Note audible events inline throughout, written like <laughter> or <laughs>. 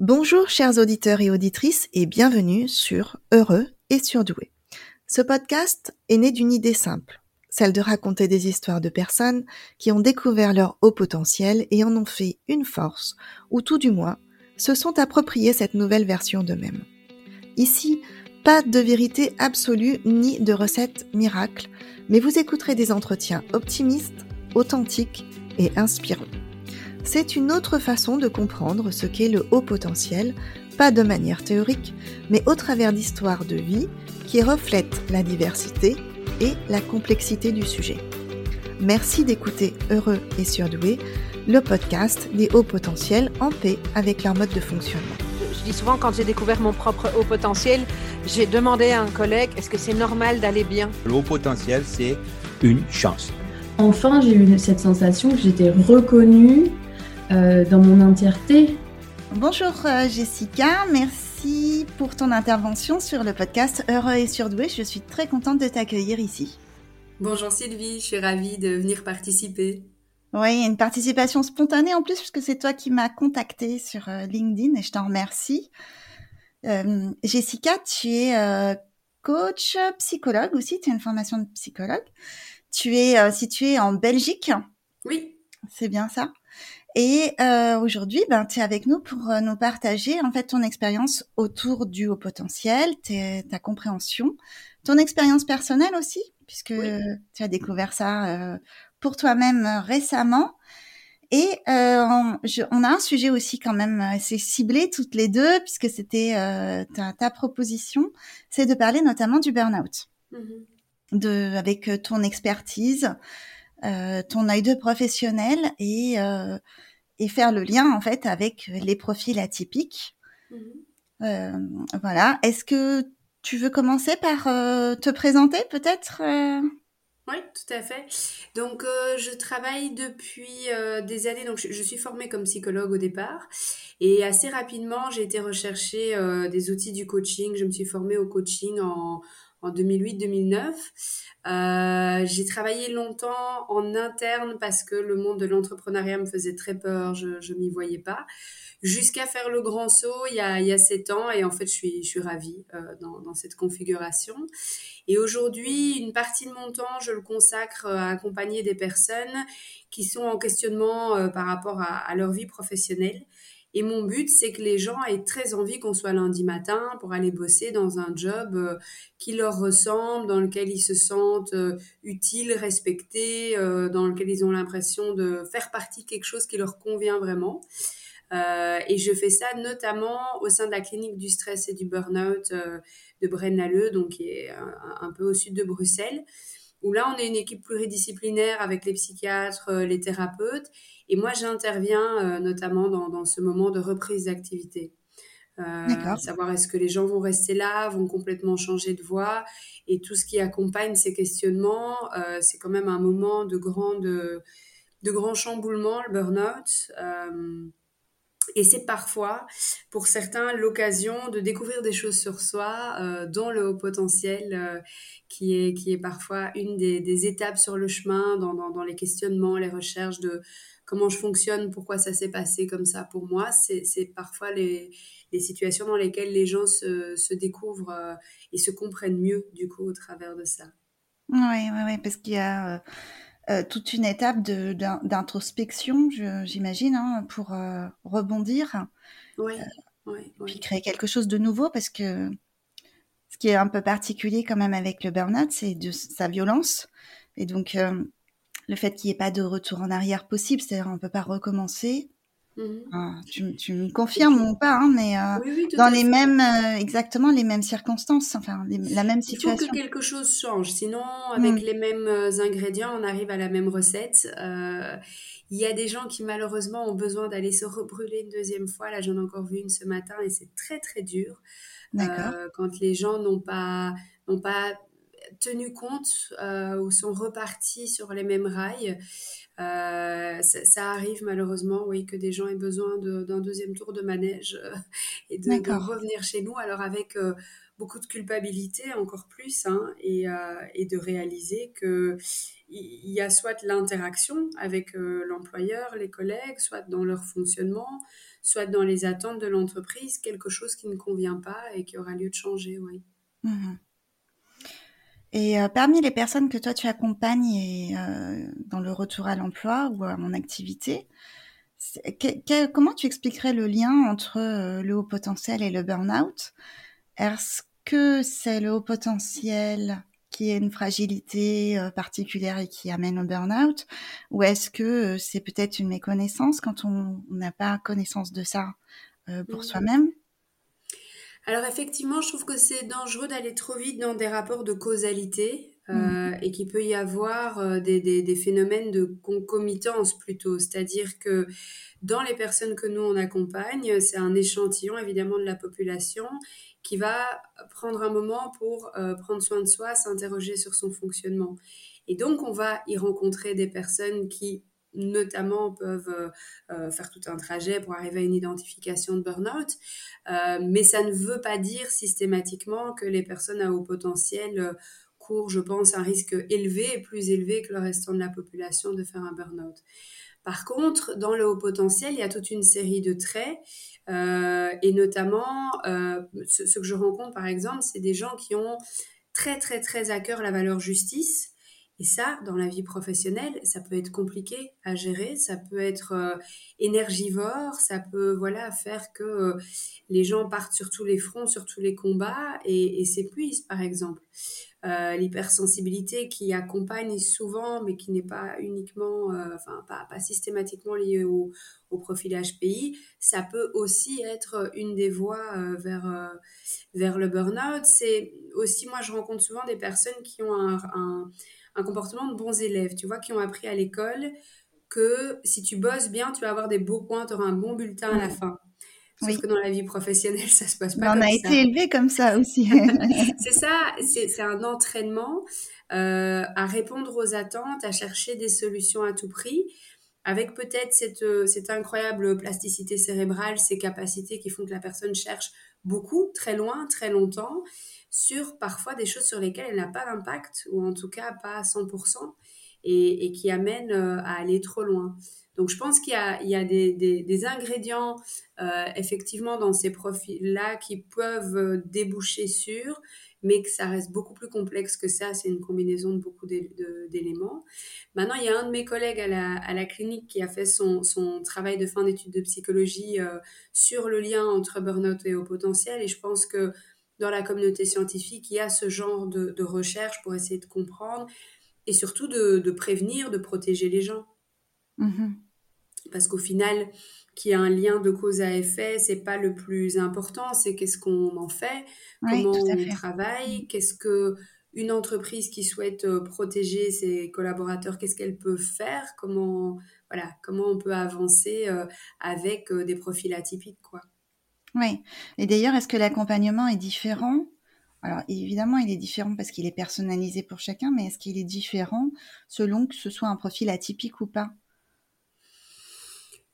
Bonjour chers auditeurs et auditrices et bienvenue sur Heureux et surdoué. Ce podcast est né d'une idée simple, celle de raconter des histoires de personnes qui ont découvert leur haut potentiel et en ont fait une force, ou tout du moins se sont appropriés cette nouvelle version d'eux-mêmes. Ici, pas de vérité absolue ni de recette miracle, mais vous écouterez des entretiens optimistes, authentiques et inspirants. C'est une autre façon de comprendre ce qu'est le haut potentiel, pas de manière théorique, mais au travers d'histoires de vie qui reflètent la diversité et la complexité du sujet. Merci d'écouter Heureux et Surdoué, le podcast des hauts potentiels en paix avec leur mode de fonctionnement. Je dis souvent, quand j'ai découvert mon propre haut potentiel, j'ai demandé à un collègue, est-ce que c'est normal d'aller bien? Le haut potentiel, c'est une chance. Enfin, j'ai eu cette sensation que j'étais reconnue euh, dans mon entièreté. Bonjour euh, Jessica, merci pour ton intervention sur le podcast Heureux et Surdoué. Je suis très contente de t'accueillir ici. Bonjour Sylvie, je suis ravie de venir participer. Oui, une participation spontanée en plus, puisque c'est toi qui m'as contacté sur euh, LinkedIn et je t'en remercie. Jessica, tu es coach, psychologue aussi, tu as une formation de psychologue. Tu es située en Belgique. Oui. C'est bien ça? Et euh, aujourd'hui, ben, tu es avec nous pour euh, nous partager en fait ton expérience autour du haut potentiel, ta compréhension, ton expérience personnelle aussi, puisque tu as découvert ça euh, pour toi-même euh, récemment. Et euh, on, on, a un sujet aussi quand même assez ciblé toutes les deux, puisque c'était ta, ta, proposition, c'est de parler notamment du burn-out, mmh de avec ton expertise. Euh, ton œil de professionnel et, euh, et faire le lien en fait avec les profils atypiques. Mhm. Euh, voilà. Est-ce que tu veux commencer par te présenter peut-être oui, tout à fait. Donc, je travaille depuis des années. Donc, je, suis formée comme psychologue au départ. Et assez rapidement, j'ai été rechercher des outils du coaching. Je me suis formée au coaching en, en 2008-2009. Euh, j'ai travaillé longtemps en interne parce que le monde de l'entrepreneuriat me faisait très peur, je ne m'y voyais pas, jusqu'à faire le grand saut il y a, il y a sept ans et en fait je suis, ravie euh, dans, cette configuration. Et aujourd'hui, une partie de mon temps, je le consacre à accompagner des personnes qui sont en questionnement euh, par rapport à leur vie professionnelle et mon but, c'est que les gens aient très envie qu'on soit lundi matin pour aller bosser dans un job euh, qui leur ressemble, dans lequel ils se sentent euh, utiles, respectés, euh, dans lequel ils ont l'impression de faire partie de quelque chose qui leur convient vraiment. et je fais ça notamment au sein de la clinique du stress et du burn-out de Braine-l'Alleud, donc qui est un, peu au sud de Bruxelles où là, on est une équipe pluridisciplinaire avec les psychiatres, les thérapeutes, et moi, j'interviens euh, notamment dans, dans, ce moment de reprise d'activité. Euh, savoir est-ce que les gens vont rester là, vont complètement changer de voie, et tout ce qui accompagne ces questionnements, euh, c'est quand même un moment de grand, de, de grand chamboulement, le burn-out. Euh, et c'est parfois, pour certains, l'occasion de découvrir des choses sur soi, dont le haut potentiel, qui, est, qui est parfois une des, des étapes sur le chemin dans, dans, dans, les questionnements, les recherches de comment je fonctionne, pourquoi ça s'est passé comme ça pour moi. C'est parfois les, les, situations dans lesquelles les gens se, se découvrent euh, et se comprennent mieux, du coup, au travers de ça. Oui, oui, oui, parce qu'il y a euh, euh, toute une étape d'introspection, j'imagine, hein, pour rebondir. Oui, oui, Puis créer quelque chose de nouveau, parce que ce qui est un peu particulier quand même avec le burn-out, c'est de sa violence. Et donc, le fait qu'il n'y ait pas de retour en arrière possible, c'est-à-dire on ne peut pas recommencer. Ah, tu, tu, me confirmes ou pas, hein, mais euh, dans les mêmes, euh, exactement les mêmes circonstances, enfin la même situation. Il faut que quelque chose change, sinon avec mm. les mêmes euh, ingrédients, on arrive à la même recette. Il y a des gens qui malheureusement ont besoin d'aller se rebrûler une deuxième fois. Là, j'en ai encore vu une ce matin et c'est très très dur. quand les gens n'ont pas n'ont pas tenu compte euh, ou sont repartis sur les mêmes rails. Euh, ça, arrive malheureusement, oui, que des gens aient besoin d'un deuxième tour de manège euh, et de, revenir chez nous, alors avec beaucoup de culpabilité encore plus, hein, et, et, de réaliser que il y a soit l'interaction avec l'employeur, les collègues, soit dans leur fonctionnement, soit dans les attentes de l'entreprise, quelque chose qui ne convient pas et qui aura lieu de changer, oui. Mmh et euh, parmi les personnes que toi tu accompagnes et, euh, dans le retour à l'emploi ou à mon activité, comment tu expliquerais le lien entre euh, le haut potentiel et le burn-out? Est-ce que c'est le haut potentiel qui est une fragilité particulière et qui amène au burn-out? Ou est-ce que c'est peut-être une méconnaissance quand on n'a pas connaissance de ça pour mmh. soi-même? Alors effectivement, je trouve que c'est dangereux d'aller trop vite dans des rapports de causalité euh, mm. et qu'il peut y avoir euh, des, des, phénomènes de concomitance plutôt. C'est-à-dire que dans les personnes que nous on accompagne, c'est un échantillon évidemment de la population qui va prendre un moment pour euh, prendre soin de soi, s'interroger sur son fonctionnement. Et donc on va y rencontrer des personnes qui notamment peuvent euh, euh, faire tout un trajet pour arriver à une identification de burn-out. Euh, mais ça ne veut pas dire systématiquement que les personnes à haut potentiel courent, je pense, un risque élevé, plus élevé que le restant de la population de faire un burn-out. Par contre, dans le haut potentiel, il y a toute une série de traits, et notamment, ce, ce, que je rencontre par exemple, c'est des gens qui ont très très très à cœur la valeur justice, et ça, dans la vie professionnelle, ça peut être compliqué à gérer, ça peut être euh, énergivore, ça peut voilà faire que euh, les gens partent sur tous les fronts, sur tous les combats et, s'épuisent, par exemple. Euh, l'hypersensibilité qui accompagne souvent, mais qui n'est pas uniquement, enfin pas, systématiquement liée au, au, profil HPI, ça peut aussi être une des voies vers, vers le burn-out. C'est aussi, moi je rencontre souvent des personnes qui ont un un comportement de bons élèves, tu vois, qui ont appris à l'école que si tu bosses bien, tu vas avoir des beaux points, tu auras un bon bulletin à la fin. Sauf que dans la vie professionnelle, <laughs> ça se passe pas comme ça. On a été élevé comme ça aussi. <laughs> <laughs> c'est ça, c'est un entraînement euh, à répondre aux attentes, à chercher des solutions à tout prix, avec peut-être cette, euh, cette incroyable plasticité cérébrale, ces capacités qui font que la personne cherche beaucoup, très loin, très longtemps sur parfois des choses sur lesquelles elle n'a pas d'impact, ou en tout cas pas à 100%, et, qui amènent euh, à aller trop loin. Donc je pense qu'il y a, des, ingrédients euh, effectivement dans ces profils-là qui peuvent déboucher sur, mais que ça reste beaucoup plus complexe que ça. C'est une combinaison de beaucoup d'éléments. Maintenant, il y a un de mes collègues à la, clinique qui a fait son, travail de fin d'études de psychologie sur le lien entre burn-out et haut potentiel. Et je pense que dans la communauté scientifique, il y a ce genre de, recherche pour essayer de comprendre et surtout de, prévenir, de protéger les gens. Mm-hmm. Parce qu'au final, qu'il y a un lien de cause à effet, c'est pas le plus important, c'est qu'est-ce qu'on en fait, comment on travaille, qu'est-ce que une entreprise qui souhaite euh, protéger ses collaborateurs, qu'est-ce qu'elle peut faire, comment voilà, comment on peut avancer euh, avec euh, des profils atypiques quoi. Oui. Et d'ailleurs, est-ce que l'accompagnement est différent? Alors, évidemment, il est différent parce qu'il est personnalisé pour chacun, mais est-ce qu'il est différent selon que ce soit un profil atypique ou pas?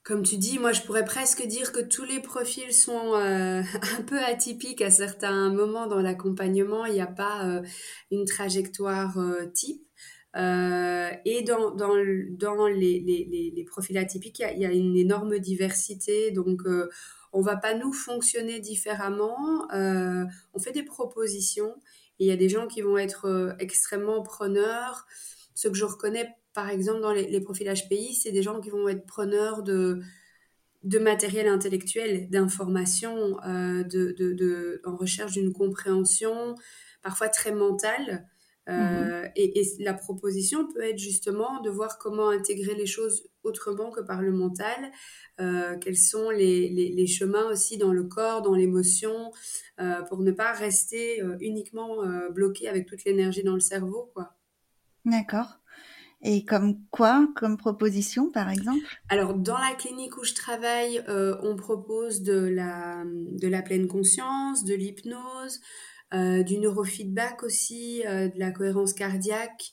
Comme tu dis, moi je pourrais presque dire que tous les profils sont euh, <laughs> un peu atypiques à certains moments dans l'accompagnement. Il n'y a pas euh, une trajectoire euh, type. et dans, dans, dans les, les, les, profils atypiques, il y, a, une énorme diversité. Donc on va pas nous fonctionner différemment. On fait des propositions il y a des gens qui vont être extrêmement preneurs. Ce que je reconnais, par exemple, dans les, profils HPI, c'est des gens qui vont être preneurs de, de matériel intellectuel, d'information, euh, de, en recherche d'une compréhension, parfois très mentale. Euh, et, la proposition peut être justement de voir comment intégrer les choses autrement que par le mental, euh, quels sont les, les, chemins aussi dans le corps, dans l'émotion, euh, pour ne pas rester uniquement bloqué avec toute l'énergie dans le cerveau. quoi. D'accord. Et comme quoi, comme proposition, par exemple? Alors, dans la clinique où je travaille, on propose de la, de la pleine conscience, de l'hypnose, euh, du neurofeedback aussi, euh, de la cohérence cardiaque.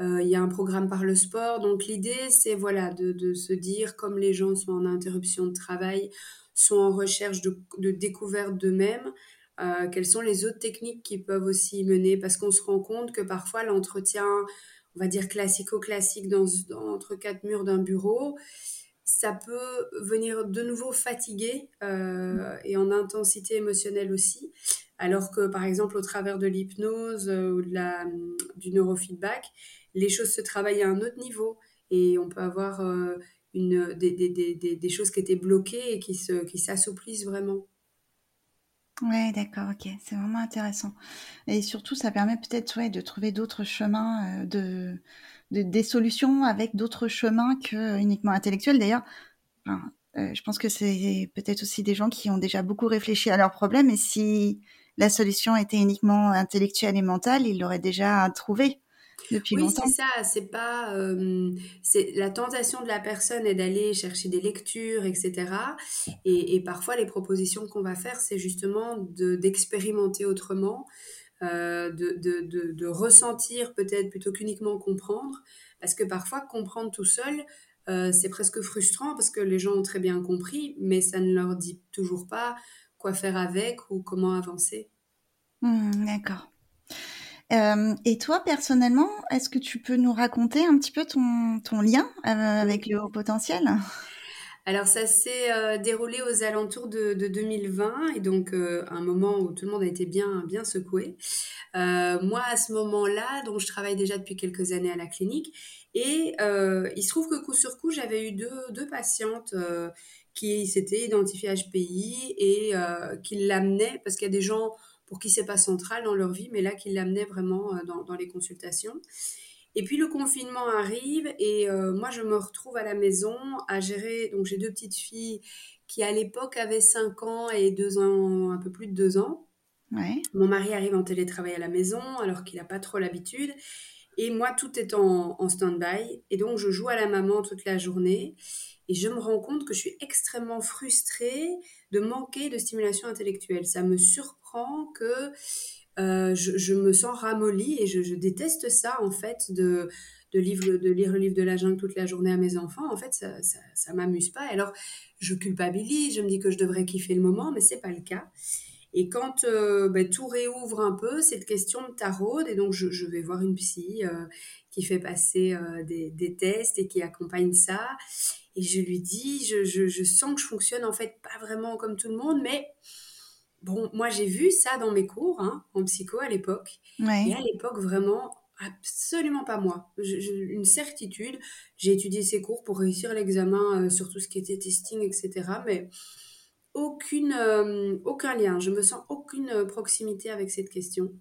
Euh, il y a un programme par le sport. Donc l'idée, c'est voilà, de, se dire, comme les gens sont en interruption de travail, sont en recherche de, découverte d'eux-mêmes, quelles sont les autres techniques qui peuvent aussi mener Parce qu'on se rend compte que parfois l'entretien, on va dire classico-classique dans, entre quatre murs d'un bureau, ça peut venir de nouveau fatiguer euh, et en intensité émotionnelle aussi. Alors que par exemple au travers de l'hypnose euh, ou de la, du neurofeedback, les choses se travaillent à un autre niveau et on peut avoir euh, une, des, des, des, des, choses qui étaient bloquées et qui, se, qui s'assouplissent vraiment. Ouais, d'accord, ok, c'est vraiment intéressant. Et surtout, ça permet peut-être ouais, de trouver d'autres chemins, de, de, des solutions avec d'autres chemins que uniquement intellectuels. D'ailleurs, euh, je pense que c'est peut-être aussi des gens qui ont déjà beaucoup réfléchi à leurs problèmes et si la solution était uniquement intellectuelle et mentale, ils l'auraient déjà trouvé depuis oui, longtemps. Oui, c'est ça. C'est pas, euh, c'est la tentation de la personne est d'aller chercher des lectures, etc. Et, et parfois, les propositions qu'on va faire, c'est justement de, d'expérimenter autrement, euh, de, de, de, de, ressentir peut-être plutôt qu'uniquement comprendre, parce que parfois comprendre tout seul, euh, c'est presque frustrant parce que les gens ont très bien compris, mais ça ne leur dit toujours pas quoi faire avec ou comment avancer. Mmh, D'accord. Euh, et toi, personnellement, est-ce que tu peux nous raconter un petit peu ton, ton lien euh, avec le haut potentiel? Alors ça s'est euh, déroulé aux alentours de, de 2020 et donc euh, un moment où tout le monde a été bien bien secoué. Euh, moi à ce moment-là, donc je travaille déjà depuis quelques années à la clinique et il se trouve que coup sur coup j'avais eu deux, deux patientes qui s'étaient identifiées HPI et qui l'amenaient parce qu'il y a des gens pour qui c'est pas central dans leur vie, mais là qui l'amenaient vraiment dans, dans les consultations. Et puis le confinement arrive et euh, moi je me retrouve à la maison à gérer. Donc j'ai deux petites filles qui à l'époque avaient 5 ans et 2 ans, un peu plus de 2 ans. Ouais. Mon mari arrive en télétravail à la maison alors qu'il n'a pas trop l'habitude. Et moi tout est en, en stand-by. Et donc je joue à la maman toute la journée. Et je me rends compte que je suis extrêmement frustrée de manquer de stimulation intellectuelle. Ça me surprend que euh, je, me sens ramollie et je, déteste ça en fait de, de, de lire le livre de la jungle toute la journée à mes enfants. En fait, ça, ça, ça m'amuse pas. Alors, je culpabilise, je me dis que je devrais kiffer le moment, mais c'est pas le cas. Et quand euh, ben, tout réouvre un peu, cette question me taraude et donc je, je vais voir une psy euh, qui fait passer euh, des, des, tests et qui accompagne ça. Et je lui dis, je, je, je, sens que je fonctionne en fait pas vraiment comme tout le monde, mais Bon, moi j'ai vu ça dans mes cours hein, en psycho à l'époque. Ouais. Et à l'époque, vraiment, absolument pas moi. Je, je, une certitude, j'ai étudié ces cours pour réussir l'examen euh, sur tout ce qui était testing, etc. Mais aucune, euh, aucun lien. Je me sens aucune euh, proximité avec cette question.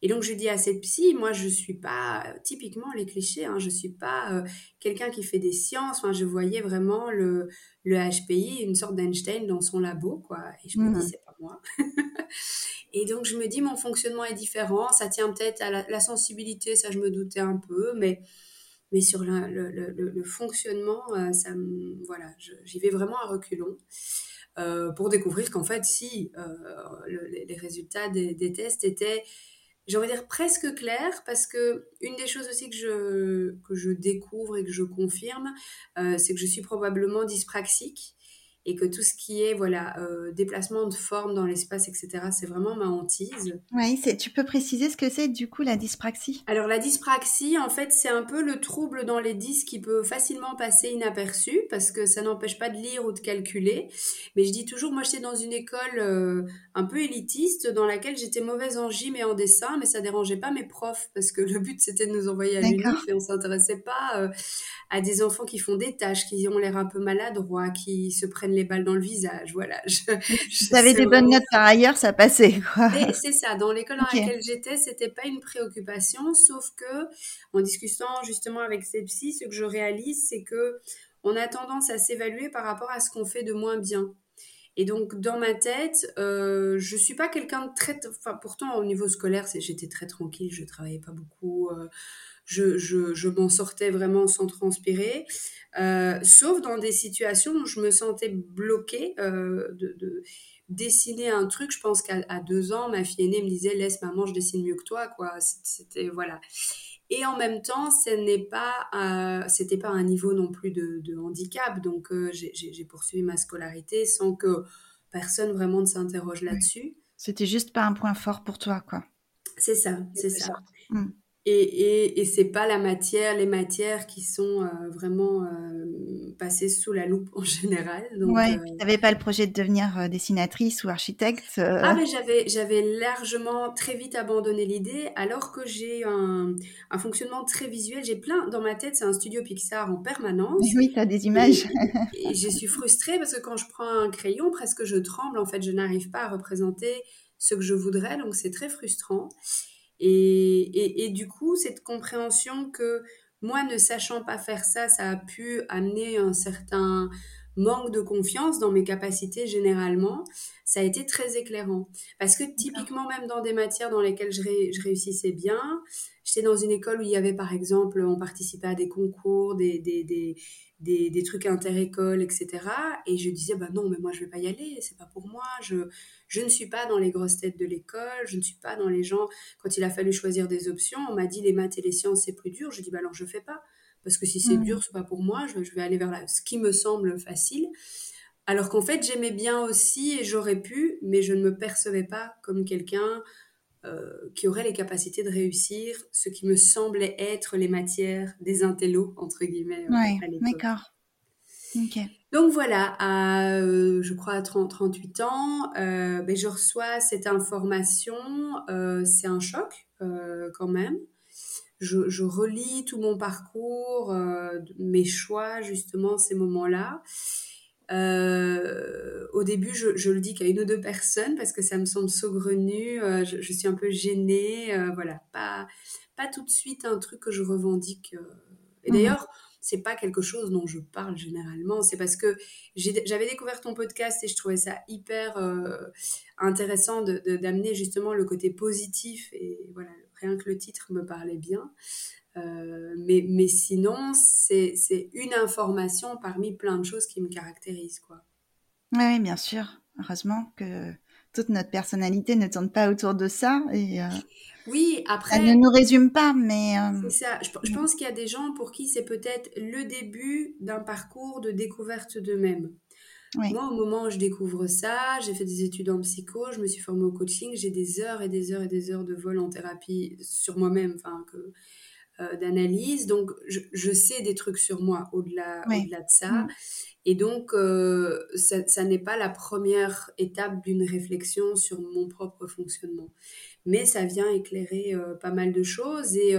Et donc je dis à cette psy, moi je suis pas typiquement les clichés, hein, je suis pas euh, quelqu'un qui fait des sciences. Je voyais vraiment le, le HPI, une sorte d'Einstein dans son labo, quoi. Et je me dis c'est pas moi. <laughs> et donc je me dis mon fonctionnement est différent. Ça tient peut-être à la, la sensibilité, ça je me doutais un peu, mais mais sur le, le, fonctionnement, euh, ça voilà, j'y vais vraiment à reculons. Euh, pour découvrir qu'en fait, si euh, le- les résultats des, tests étaient j'ai envie de dire presque clair parce que une des choses aussi que je, que je découvre et que je confirme, euh, c'est que je suis probablement dyspraxique et que tout ce qui est voilà euh, déplacement de forme dans l'espace, etc., c'est vraiment ma hantise. Oui, c'est, tu peux préciser ce que c'est du coup la dyspraxie? Alors la dyspraxie, en fait, c'est un peu le trouble dans les disques qui peut facilement passer inaperçu parce que ça n'empêche pas de lire ou de calculer. Mais je dis toujours, moi j'étais dans une école euh, un peu élitiste dans laquelle j'étais mauvaise en gym et en dessin, mais ça dérangeait pas mes profs parce que <laughs> le but c'était de nous envoyer à l'UNIF et on s'intéressait pas euh, à des enfants qui font des tâches, qui ont l'air un peu maladroits, qui se prennent les balles dans le visage. Voilà. <laughs> Je, je- c'est des bonnes notes par ailleurs, ça passait, c'est ça, dans l'école dans laquelle j'étais, c'était pas une préoccupation, sauf que, en discutant justement avec ces psys, ce que je réalise, c'est que on a tendance à s'évaluer par rapport à ce qu'on fait de moins bien. Et donc, dans ma tête, euh, je suis pas quelqu'un de très, enfin, pourtant, au niveau scolaire, j'étais très tranquille, je travaillais pas beaucoup, euh, je, je, je m'en sortais vraiment sans transpirer, euh, sauf dans des situations où je me sentais bloquée, euh, de, de dessiner un truc. Je pense qu'à deux ans, ma fille aînée me disait laisse maman, je dessine mieux que toi, quoi. C'était voilà. Et en même temps, ce n'est pas, euh, c'était pas un niveau non plus de, de handicap. Donc j'ai- poursuivi ma scolarité sans que personne vraiment ne s'interroge là-dessus. C'était juste pas un point fort pour toi, quoi. C'est ça, c'est ça. Mm. Et, et, et c'est pas la matière, les matières qui sont euh, vraiment euh, passées sous la loupe en <laughs> général. Donc, ouais, euh... tu n'avais pas le projet de devenir euh, dessinatrice ou architecte Ah, mais j'avais, j'avais largement très vite abandonné l'idée, alors que j'ai un, un, fonctionnement très visuel. J'ai plein dans ma tête, c'est un studio Pixar en permanence. Oui, tu as des images. Et, et, je suis frustrée parce que quand je prends un crayon, presque je tremble. En fait, je n'arrive pas à représenter ce que je voudrais, donc c'est très frustrant. Et, et, et, du coup, cette compréhension que moi, ne sachant pas faire ça, ça a pu amener un certain manque de confiance dans mes capacités généralement, ça a été très éclairant. Parce que typiquement, même dans des matières dans lesquelles je, ré, je réussissais bien, j'étais dans une école où il y avait par exemple, on participait à des concours, des, des, des, des, des trucs inter-écoles, etc. Et je disais, bah non, mais moi je vais pas y aller, c'est pas pour moi, je, je ne suis pas dans les grosses têtes de l'école, je ne suis pas dans les gens. Quand il a fallu choisir des options, on m'a dit les maths et les sciences c'est plus dur. Je dis bah alors je fais pas parce que si c'est mmh. dur c'est pas pour moi. Je, je, vais aller vers la, ce qui me semble facile. Alors qu'en fait j'aimais bien aussi et j'aurais pu, mais je ne me percevais pas comme quelqu'un euh, qui aurait les capacités de réussir ce qui me semblait être les matières des intellos entre guillemets. Ouais, d'accord. Ok. Donc voilà, à, euh, je crois à 30, 38 ans, euh, ben, je reçois cette information. Euh, c'est un choc euh, quand même. Je, je, relis tout mon parcours, euh, mes choix, justement, ces moments-là. Au début, je, je, le dis qu'à une ou deux personnes parce que ça me semble saugrenu. Je, je, suis un peu gênée. voilà, pas, pas tout de suite un truc que je revendique. Et d'ailleurs, mmh c'est pas quelque chose dont je parle généralement. C'est parce que j'avais découvert ton podcast et je trouvais ça hyper euh, intéressant d'amener de, justement le côté positif. Et voilà, rien que le titre me parlait bien. Euh, mais, mais sinon, c'est une information parmi plein de choses qui me caractérisent. Quoi. Oui, bien sûr. Heureusement que toute notre personnalité ne tourne pas autour de ça. Et, euh, oui, après. Elle ne nous résume pas, mais. Euh... Ça. Je, je pense qu'il y a des gens pour qui c'est peut-être le début d'un parcours de découverte d'eux-mêmes. Oui. Moi, au moment où je découvre ça, j'ai fait des études en psycho, je me suis formée au coaching, j'ai des heures et des heures et des heures de vol en thérapie sur moi-même, enfin, que, euh, d'analyse. Donc, je, je, sais des trucs sur moi au-delà oui. au-delà de ça. Mmh. Et donc, euh, ça, ça n'est pas la première étape d'une réflexion sur mon propre fonctionnement. Mais ça vient éclairer euh, pas mal de choses et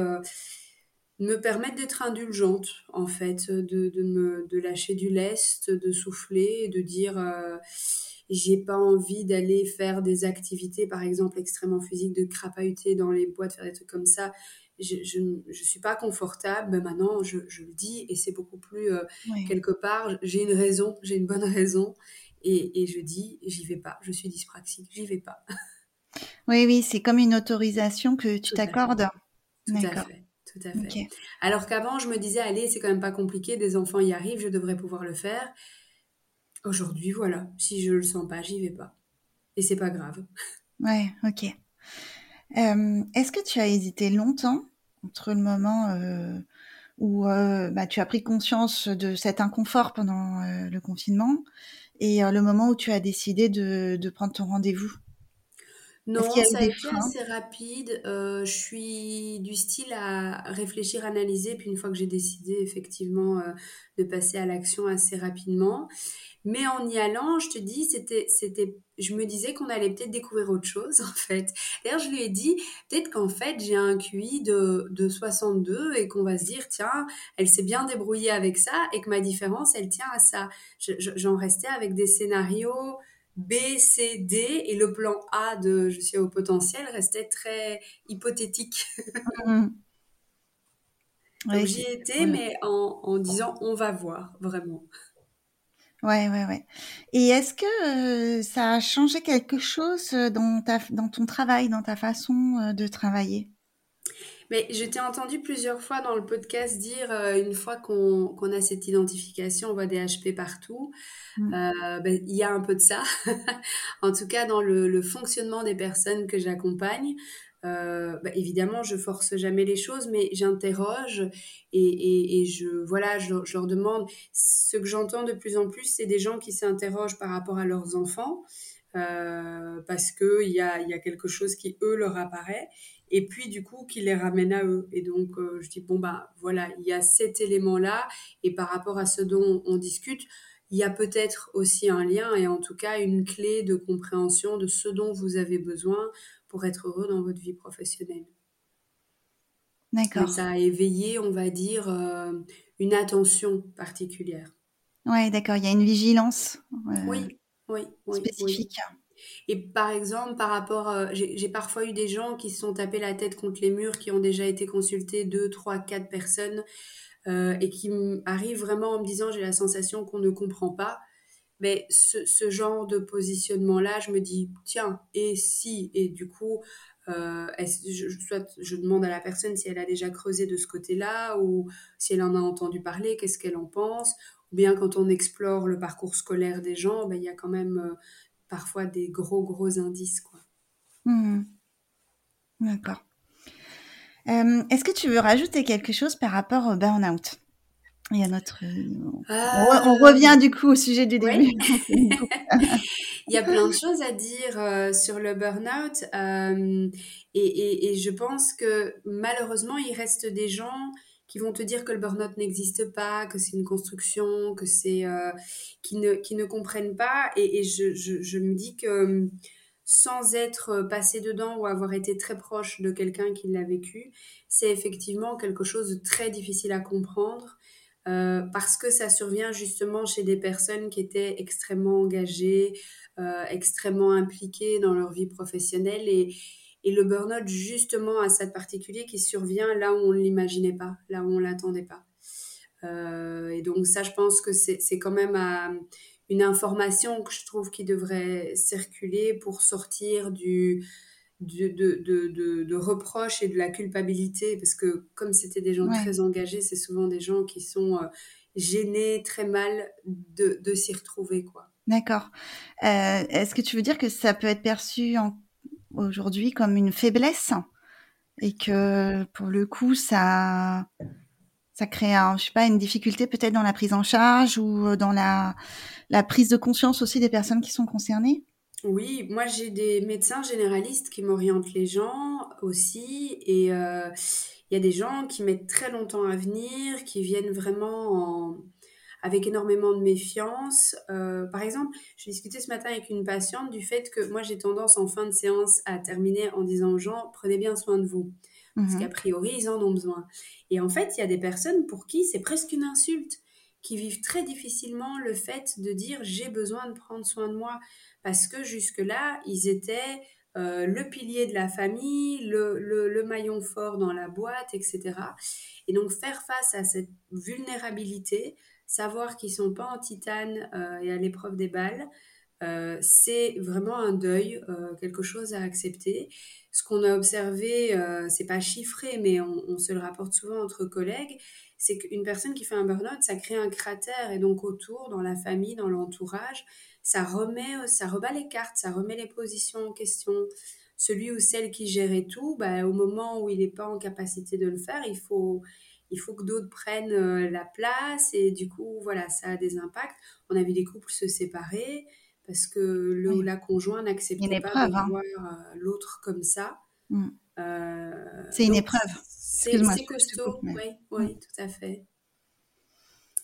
me permettre d'être indulgente, en fait, de, de, me, de lâcher du lest, de souffler, de dire j'ai pas envie d'aller faire des activités, par exemple, extrêmement physiques, de crapahuter dans les boîtes, faire des trucs comme ça je, je suis pas confortable, mais maintenant je, je le dis et c'est beaucoup plus euh, oui. quelque part, j'ai une raison, j'ai une bonne raison et, et je dis j'y vais pas, je suis dyspraxique, j'y vais pas. Oui, oui, c'est comme une autorisation que tu t'accordes. Tout à fait. Tout à fait. Okay. Alors qu'avant, je me disais, allez, c'est quand même pas compliqué, des enfants y arrivent, je devrais pouvoir le faire. Aujourd'hui, voilà, si je le sens pas, j'y vais pas. Et c'est pas grave. Ouais, ok. Euh, Est-ce que tu as hésité longtemps entre le moment euh, où euh, bah, tu as pris conscience de cet inconfort pendant euh, le confinement et euh, le moment où tu as décidé de, de prendre ton rendez-vous non, ça a été assez rapide. Euh, je suis du style à réfléchir, analyser, puis une fois que j'ai décidé effectivement euh, de passer à l'action assez rapidement. Mais en y allant, je te dis, c'était, c'était, je me disais qu'on allait peut-être découvrir autre chose <laughs> en fait. D'ailleurs, je lui ai dit peut-être qu'en fait j'ai un QI de, de 62 et qu'on va se dire tiens, elle s'est bien débrouillée avec ça et que ma différence elle tient à ça. Je, je, j'en restais avec des scénarios B, C, D et le plan A de je suis au potentiel restait très hypothétique. <laughs> mmh. Ouais, j'y étais, ouais. mais en, en, disant on va voir vraiment. Ouais, ouais, ouais. Et est-ce que euh, ça a changé quelque chose dans, ta, dans ton travail, dans ta façon euh, de travailler? Mais je t'ai entendu plusieurs fois dans le podcast dire euh, une fois qu'on qu a cette identification, on voit des HP partout. Mmh. Euh, ben, il y a un peu de ça. <laughs> en tout cas, dans le, le, fonctionnement des personnes que j'accompagne. Euh, bah, évidemment, je force jamais les choses, mais j'interroge et, et, et, je voilà, je, je, leur demande. Ce que j'entends de plus en plus, c'est des gens qui s'interrogent par rapport à leurs enfants. euh, parce qu'il y a, y a quelque chose qui, eux, leur apparaît, et puis du coup, qui les ramène à eux. Et donc, euh, je dis, bon, bah voilà, il y a cet élément-là, et par rapport à ce dont on discute, il y a peut-être aussi un lien, et en tout cas une clé de compréhension de ce dont vous avez besoin pour être heureux dans votre vie professionnelle. D'accord. Ça a éveillé, on va dire, euh, une attention particulière. Ouais, d'accord. Il y a une vigilance euh, Oui, oui, oui. spécifique. Et par exemple, par rapport, euh, j'ai parfois eu des gens qui se sont tapés la tête contre les murs, qui ont déjà été consultés deux, trois, quatre personnes, euh, et qui arrivent vraiment en me disant j'ai la sensation qu'on ne comprend pas. Mais ce, genre de positionnement-là, je me dis tiens, et si, et du coup, euh, je, soit je demande à la personne si elle a déjà creusé de ce côté-là, ou si elle en a entendu parler, qu'est-ce qu'elle en pense? Ou bien quand on explore le parcours scolaire des gens, ben, il y a quand même parfois des gros, gros indices. Quoi. Mhm. D'accord. Euh, Est-ce que tu veux rajouter quelque chose par rapport au burn-out? Il y a notre. On, re- on revient du coup au sujet du Ouais. <laughs> début. <laughs> Il y a plein de choses à dire euh, sur le burn-out euh, et, et- et je pense que malheureusement, il reste des gens qui vont te dire que le burn-out n'existe pas, que c'est une construction, que c'est euh, qui ne qui ne comprennent pas. Et, je, je, me dis que euh, sans être passé dedans ou avoir été très proche de quelqu'un qui l'a vécu, c'est effectivement quelque chose de très difficile à comprendre euh, parce que ça survient justement chez des personnes qui étaient extrêmement engagées, euh, extrêmement impliquées dans leur vie professionnelle. Et, et le burn-out justement a ça de particulier qui survient là où on ne l'imaginait pas, là où on l'attendait pas. Euh, et donc ça, je pense que c'est quand même à- une information que je trouve qui devrait circuler pour sortir du, du- de, de, de, de reproches et de la culpabilité, parce que comme c'était des gens Ouais. très engagés, c'est souvent des gens qui sont euh, gênés, très mal de, de s'y retrouver, quoi. D'accord. Euh, Est-ce que tu veux dire que ça peut être perçu en- aujourd'hui comme une faiblesse et que pour le coup ça ça crée un, je sais pas une difficulté peut-être dans la prise en charge ou dans la la prise de conscience aussi des personnes qui sont concernées. Oui, moi j'ai des médecins généralistes qui m'orientent les gens aussi et euh, il y a des gens qui mettent très longtemps à venir, qui viennent vraiment en- avec énormément de méfiance. Euh, par exemple, je discutais ce matin avec une patiente du fait que moi j'ai tendance en fin de séance à terminer en disant aux gens prenez bien soin de vous parce Mhm. qu'a priori ils en ont besoin. Et en fait, il y a des personnes pour qui c'est presque une insulte, qui vivent très difficilement le fait de dire j'ai besoin de prendre soin de moi parce que jusque-là, ils étaient euh, le pilier de la famille, le, le- le maillon fort dans la boîte, etc. Et donc faire face à cette vulnérabilité, savoir qu'ils sont pas en titane euh, et à l'épreuve des balles, euh, c'est vraiment un deuil, euh, quelque chose à accepter. Ce qu'on a observé, euh, c'est pas chiffré, mais on, se le rapporte souvent entre collègues, c'est qu'une personne qui fait un burn-out, ça crée un cratère et donc autour, dans la famille, dans l'entourage, ça remet, ça rebat les cartes, ça remet les positions en question. Celui ou celle qui gérait tout, bah, au moment où il n'est pas en capacité de le faire, il faut, il faut que d'autres prennent euh, la place et du coup, voilà, ça a des impacts. On a vu des couples se séparer parce que le ou la conjoint n'acceptait pas épreuve, de hein. voir euh, l'autre comme ça. Mm. Euh, C'est une épreuve. C'est costaud, oui, oui, tout à fait.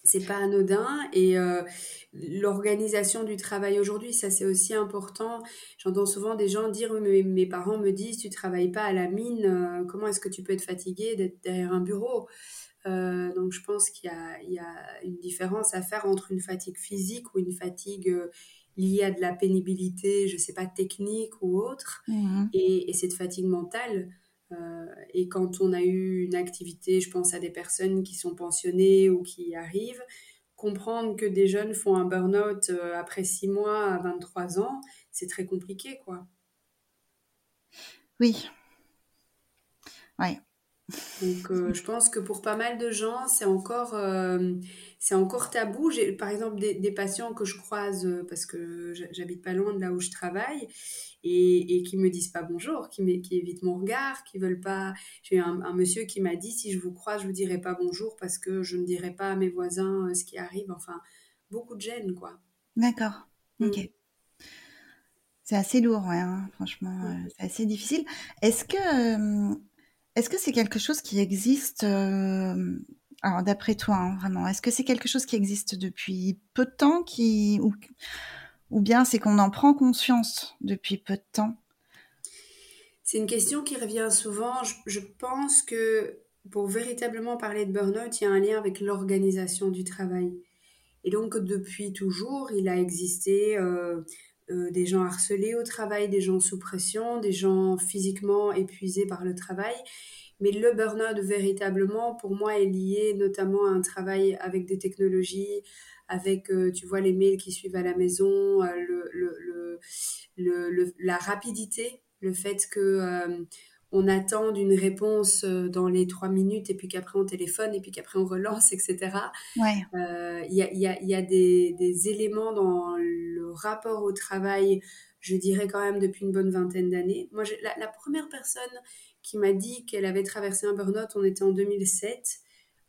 C'est pas anodin et euh, l'organisation du travail aujourd'hui, ça c'est aussi important. J'entends souvent des gens dire oui, mes parents me disent tu travailles pas à la mine, euh, comment est-ce que tu peux être fatigué d'être derrière un bureau? Euh, Donc je pense qu'il y a, il y a une différence à faire entre une fatigue physique ou une fatigue liée à de la pénibilité, je sais pas, technique ou autre et, et cette fatigue mentale. Euh, et quand on a eu une activité, je pense à des personnes qui sont pensionnées ou qui y arrivent, comprendre que des jeunes font un burn-out euh, après 6 mois à 23 ans, c'est très compliqué, quoi. Oui. Ouais. Donc, euh, je pense que pour pas mal de gens, c'est encore, euh, c'est encore tabou. J'ai, par exemple, des, des patients que je croise euh, parce que j'habite pas loin de là où je travaille et, et qui me disent pas bonjour, qui, évitent mon regard, qui veulent pas. J'ai un, un monsieur qui m'a dit si je vous croise, je vous dirai pas bonjour parce que je ne dirai pas à mes voisins ce qui arrive. Enfin, beaucoup de gêne, quoi. D'accord. Mm. Ok. C'est assez lourd, ouais, hein, franchement, euh, c'est assez difficile. Est-ce que est-ce que c'est quelque chose qui existe euh, alors d'après toi, hein, vraiment, est-ce que c'est quelque chose qui existe depuis peu de temps qui ou, ou bien c'est qu'on en prend conscience depuis peu de temps? C'est une question qui revient souvent. Je, pense que pour véritablement parler de burn-out, il y a un lien avec l'organisation du travail. Et donc depuis toujours, il a existé euh, euh, des gens harcelés au travail, des gens sous pression, des gens physiquement épuisés par le travail. Mais le burn-out, véritablement, pour moi, est lié notamment à un travail avec des technologies, avec, euh, tu vois, les mails qui suivent à la maison, euh, le, le, le, la rapidité, le fait que on attend une réponse dans les trois minutes et puis qu'après on téléphone et puis qu'après on relance, etc. Il ouais. y, a, y, a, y a des, des éléments dans rapport au travail, je dirais quand même depuis une bonne vingtaine d'années. Moi, la, la, première personne qui m'a dit qu'elle avait traversé un burn-out, on était en 2007.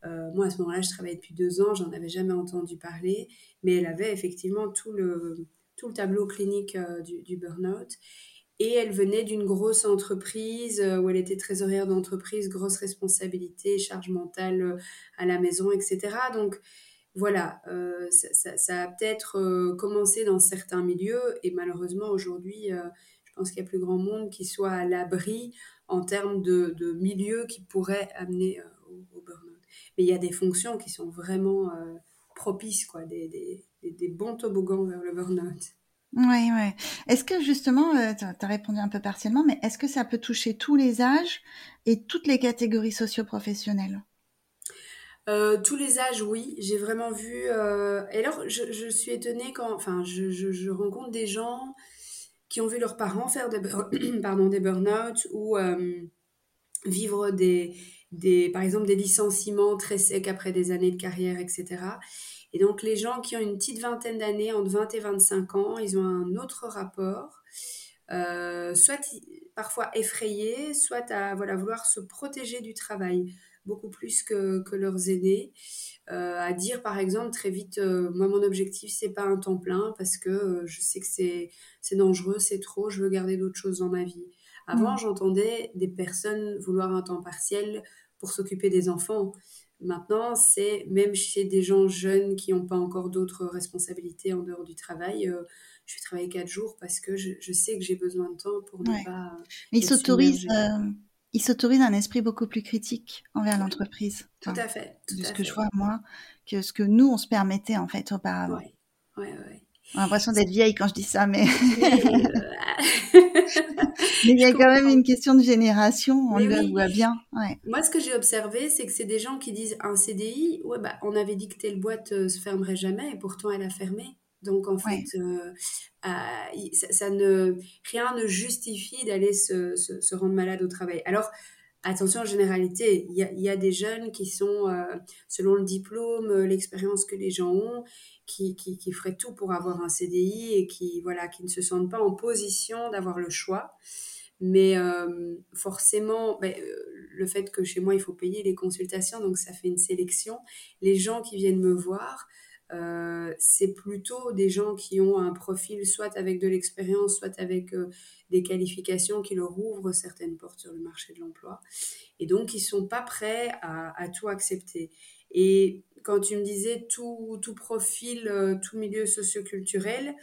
Euh, moi, à ce moment-là, je travaillais depuis deux ans, j'en avais jamais entendu parler, mais elle avait effectivement tout le, tout le tableau clinique euh, du, du burn-out. Et elle venait d'une grosse entreprise euh, où elle était trésorière d'entreprise, grosse responsabilité, charge mentale euh, à la maison, etc. Donc, voilà, euh, ça, a peut-être commencé dans certains milieux et malheureusement aujourd'hui, je pense qu'il y a plus grand monde qui soit à l'abri en termes de, milieux qui pourraient amener au, burn-out. Mais il y a des fonctions qui sont vraiment propices, quoi, des, des, bons toboggans vers le burn-out. Oui, oui. Est-ce que justement, tu as répondu un peu partiellement, mais est-ce que ça peut toucher tous les âges et toutes les catégories socio-professionnelles? Euh, tous les âges, oui. J'ai vraiment vu. Euh... Et alors, je, suis étonnée quand. Enfin, je, rencontre des gens qui ont vu leurs parents faire <coughs> des burn-out ou euh, vivre des, des, par exemple, des licenciements très secs après des années de carrière, etc. Et donc, les gens qui ont une petite vingtaine d'années, entre 20 et 25 ans, ils ont un autre rapport. Euh, soit parfois effrayé, soit à voilà, vouloir se protéger du travail beaucoup plus que, que leurs aînés. Euh, à dire par exemple très vite, euh, moi mon objectif c'est pas un temps plein parce que euh, je sais que c'est, c'est dangereux, c'est trop, je veux garder d'autres choses dans ma vie. Avant mmh. j'entendais des personnes vouloir un temps partiel pour s'occuper des enfants. Maintenant, c'est même chez des gens jeunes qui n'ont pas encore d'autres responsabilités en dehors du travail, euh, je vais travailler quatre jours parce que je, je sais que j'ai besoin de temps pour ne ouais. pas. Mais ils s'autorisent il s'autorise un esprit beaucoup plus critique envers l'entreprise. Tout à fait. Tout de ce que je vois moi, que ce que nous on se permettait en fait auparavant. Ouais, ouais, ouais. J'ai l'impression d'être vieille quand je dis ça, mais <laughs> mais il y a quand même une question de génération, on mais le oui. voit bien. Ouais. Moi, ce que j'ai observé, c'est que c'est des gens qui disent un CDI, ouais, bah, on avait dit que telle boîte euh, se fermerait jamais, et pourtant elle a fermé. Donc en fait, ouais. euh, euh, ça, ça, ne, rien ne justifie d'aller se, se, se, rendre malade au travail. Alors, attention en généralité, il y a, des jeunes qui sont, euh, selon le diplôme, euh, l'expérience que les gens ont, qui, qui, qui, feraient tout pour avoir un CDI et qui, voilà, qui ne se sentent pas en position d'avoir le choix. Mais euh, forcément, ben, le fait que chez moi, il faut payer les consultations, donc ça fait une sélection. Les gens qui viennent me voir, euh, c'est plutôt des gens qui ont un profil soit avec de l'expérience, soit avec euh, des qualifications qui leur ouvrent certaines portes sur le marché de l'emploi. Et donc, ils sont pas prêts à, à, tout accepter. Et quand tu me disais tout, tout profil, euh, tout milieu socioculturel,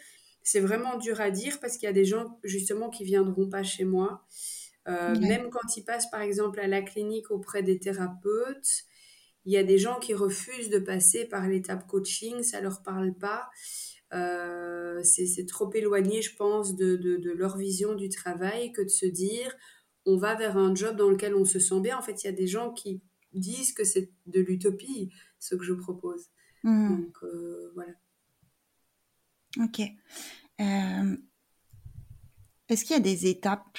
c'est vraiment dur à dire parce qu'il y a des gens justement qui viendront pas chez moi. Okay. Même quand ils passent par exemple à la clinique auprès des thérapeutes, il y a des gens qui refusent de passer par l'étape coaching, ça leur parle pas. Euh, c'est trop éloigné, je pense, de, de, de, leur vision du travail que de se dire on va vers un job dans lequel on se sent bien. En fait, il y a des gens qui disent que c'est de l'utopie ce que je propose. Mmh. Donc euh, voilà. Ok. Euh, Est-ce qu'il y a des étapes?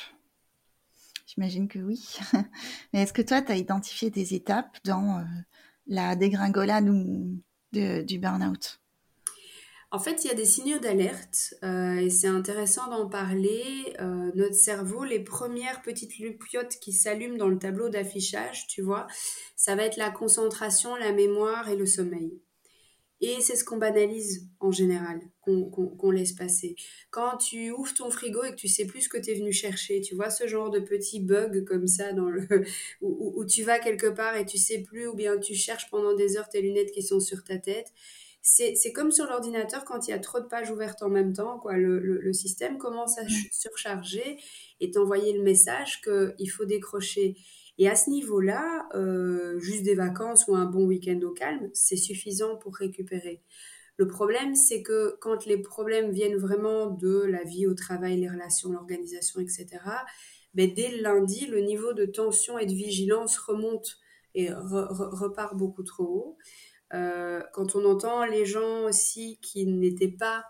J'imagine que oui. <laughs> Mais est-ce que toi, tu as identifié des étapes dans la dégringolade de, du burn-out? En fait, il y a des signaux d'alerte euh, et c'est intéressant d'en parler. Euh, notre cerveau, les premières petites lupiotes qui s'allument dans le tableau d'affichage, tu vois, ça va être la concentration, la mémoire et le sommeil. Et c'est ce qu'on banalise en général, qu'on laisse passer. Quand tu ouvres ton frigo et que tu sais plus ce que tu es venu chercher, tu vois ce genre de petits bugs comme ça dans le <laughs> où, où, tu vas quelque part et tu sais plus, ou bien tu cherches pendant des heures tes lunettes qui sont sur ta tête. C'est comme sur l'ordinateur quand il y a trop de pages ouvertes en même temps, quoi. Le, le, système commence à surcharger et t'envoyer le message qu'il faut décrocher. Et à ce niveau-là, euh, juste des vacances ou un bon week-end au calme, c'est suffisant pour récupérer. Le problème, c'est que quand les problèmes viennent vraiment de la vie au travail, les relations, l'organisation, etc., ben dès le lundi, le niveau de tension et de vigilance remonte et repart beaucoup trop haut. Euh, quand on entend les gens aussi qui n'étaient pas,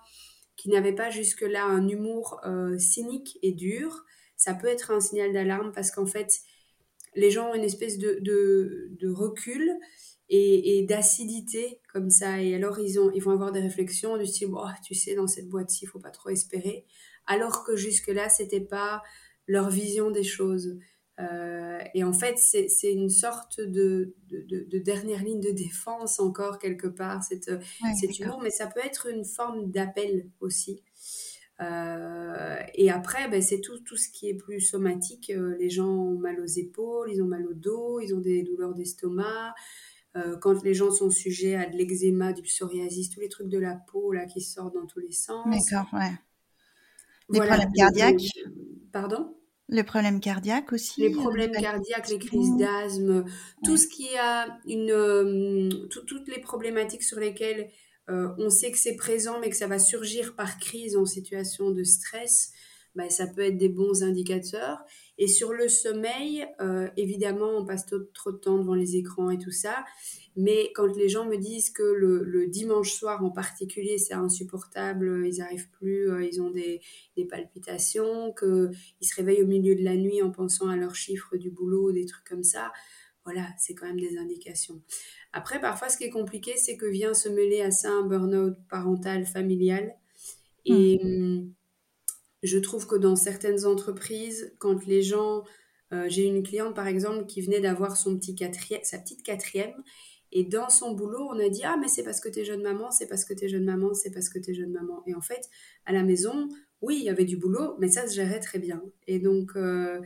qui n'avaient pas jusque-là un humour euh, cynique et dur, ça peut être un signal d'alarme parce qu'en fait, les gens ont une espèce de, de, recul et, d'acidité comme ça. Et alors, ils, ont, ils vont avoir des réflexions du style, oh, tu sais, dans cette boîte-ci, il faut pas trop espérer. Alors que jusque-là, c'était pas leur vision des choses. Euh, et en fait, c'est une sorte de, de, de, dernière ligne de défense encore quelque part, cette, cet humour, mais ça peut être une forme d'appel aussi. Euh, et après, ben, c'est tout, tout ce qui est plus somatique. Euh, les gens ont mal aux épaules, ils ont mal au dos, ils ont des douleurs d'estomac. Euh, quand les gens sont sujets à de l'eczéma, du psoriasis, tous les trucs de la peau là qui sortent dans tous les sens. D'accord, ouais. Les problèmes cardiaques? Pardon? Les problèmes cardiaques aussi. Les problèmes cardiaques, les crises d'asthme, tout ce qui a une, toutes les problématiques sur lesquelles euh, on sait que c'est présent, mais que ça va surgir par crise en situation de stress, bah, ça peut être des bons indicateurs. Et sur le sommeil, euh, évidemment, on passe trop, de temps devant les écrans et tout ça. Mais quand les gens me disent que le, dimanche soir en particulier, c'est insupportable, ils n'arrivent plus, euh, ils ont des, des palpitations, qu'ils se réveillent au milieu de la nuit en pensant à leurs chiffres du boulot, des trucs comme ça, voilà, c'est quand même des indications. Après, parfois, ce qui est compliqué, c'est que vient se mêler à ça un burn-out parental, familial. Et mmh. hum, je trouve que dans certaines entreprises, quand les gens... Euh, j'ai une cliente, par exemple, qui venait d'avoir son petit quatrième, sa petite quatrième. Et dans son boulot, on a dit Ah, mais c'est parce que tu es jeune maman, c'est parce que tu es jeune maman, c'est parce que tu es jeune maman. Et en fait, à la maison, oui, il y avait du boulot, mais ça se gérait très bien. Et donc, euh,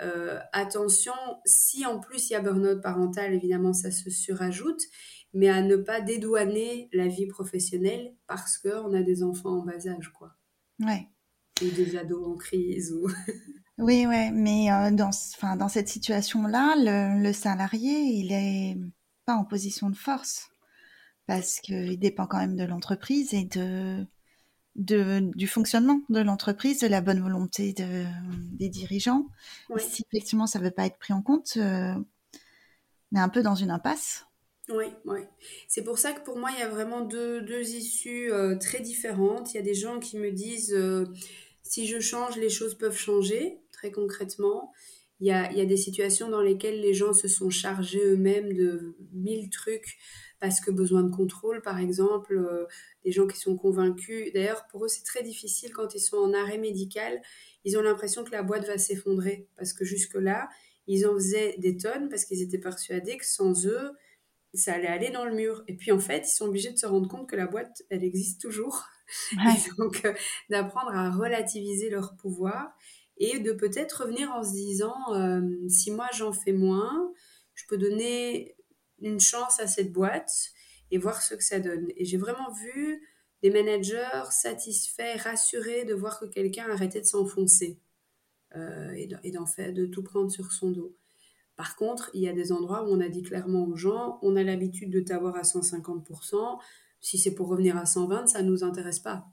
euh, attention, si en plus il y a burn-out parental, évidemment, ça se surajoute, mais à ne pas dédouaner la vie professionnelle parce qu'on a des enfants en bas âge, quoi. Ouais. Ou des ados en crise. Ou... <laughs> oui, ouais, mais euh, dans, dans cette situation-là, le, le, salarié, il est pas en position de force parce qu'il dépend quand même de l'entreprise et de du fonctionnement de l'entreprise, de la bonne volonté des dirigeants. Si effectivement ça ne veut pas être pris en compte, euh, on est un peu dans une impasse. Oui, oui. C'est pour ça que pour moi, il y a vraiment deux, issues euh, très différentes. Il y a des gens qui me disent, euh, si je change, les choses peuvent changer, très concrètement. Il y, a, il y a des situations dans lesquelles les gens se sont chargés eux-mêmes de mille trucs parce que besoin de contrôle, par exemple, euh, des gens qui sont convaincus. D'ailleurs, pour eux, c'est très difficile quand ils sont en arrêt médical. Ils ont l'impression que la boîte va s'effondrer parce que jusque-là, ils en faisaient des tonnes parce qu'ils étaient persuadés que sans eux, ça allait aller dans le mur. Et puis en fait, ils sont obligés de se rendre compte que la boîte, elle existe toujours. <laughs> donc, euh, d'apprendre à relativiser leur pouvoir et de peut-être revenir en se disant, euh, si moi j'en fais moins, je peux donner une chance à cette boîte et voir ce que ça donne. Et j'ai vraiment vu des managers satisfaits, rassurés de voir que quelqu'un arrêtait de s'enfoncer euh, et d'en faire, de tout prendre sur son dos. Par contre, il y a des endroits où on a dit clairement aux gens, on a l'habitude de t'avoir à 150%, si c'est pour revenir à 120, ça ne nous intéresse pas.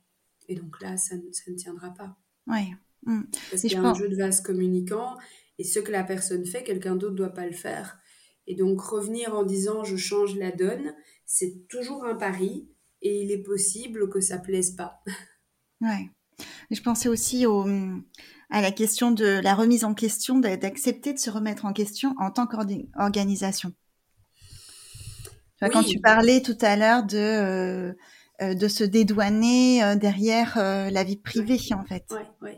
Et donc là, ça, ne tiendra pas. Oui. Mmh. Parce qu'il y a un jeu de vase communicant, et ce que la personne fait, quelqu'un d'autre ne doit pas le faire. Et donc revenir en disant je change la donne, c'est toujours un pari et il est possible que ça plaise pas. Ouais. Je pensais aussi au, à la question de la remise en question, d'accepter de se remettre en question en tant qu'organisation. Quand tu parlais tout à l'heure de, euh, euh, de se dédouaner euh, derrière la vie privée, en fait. Ouais, ouais.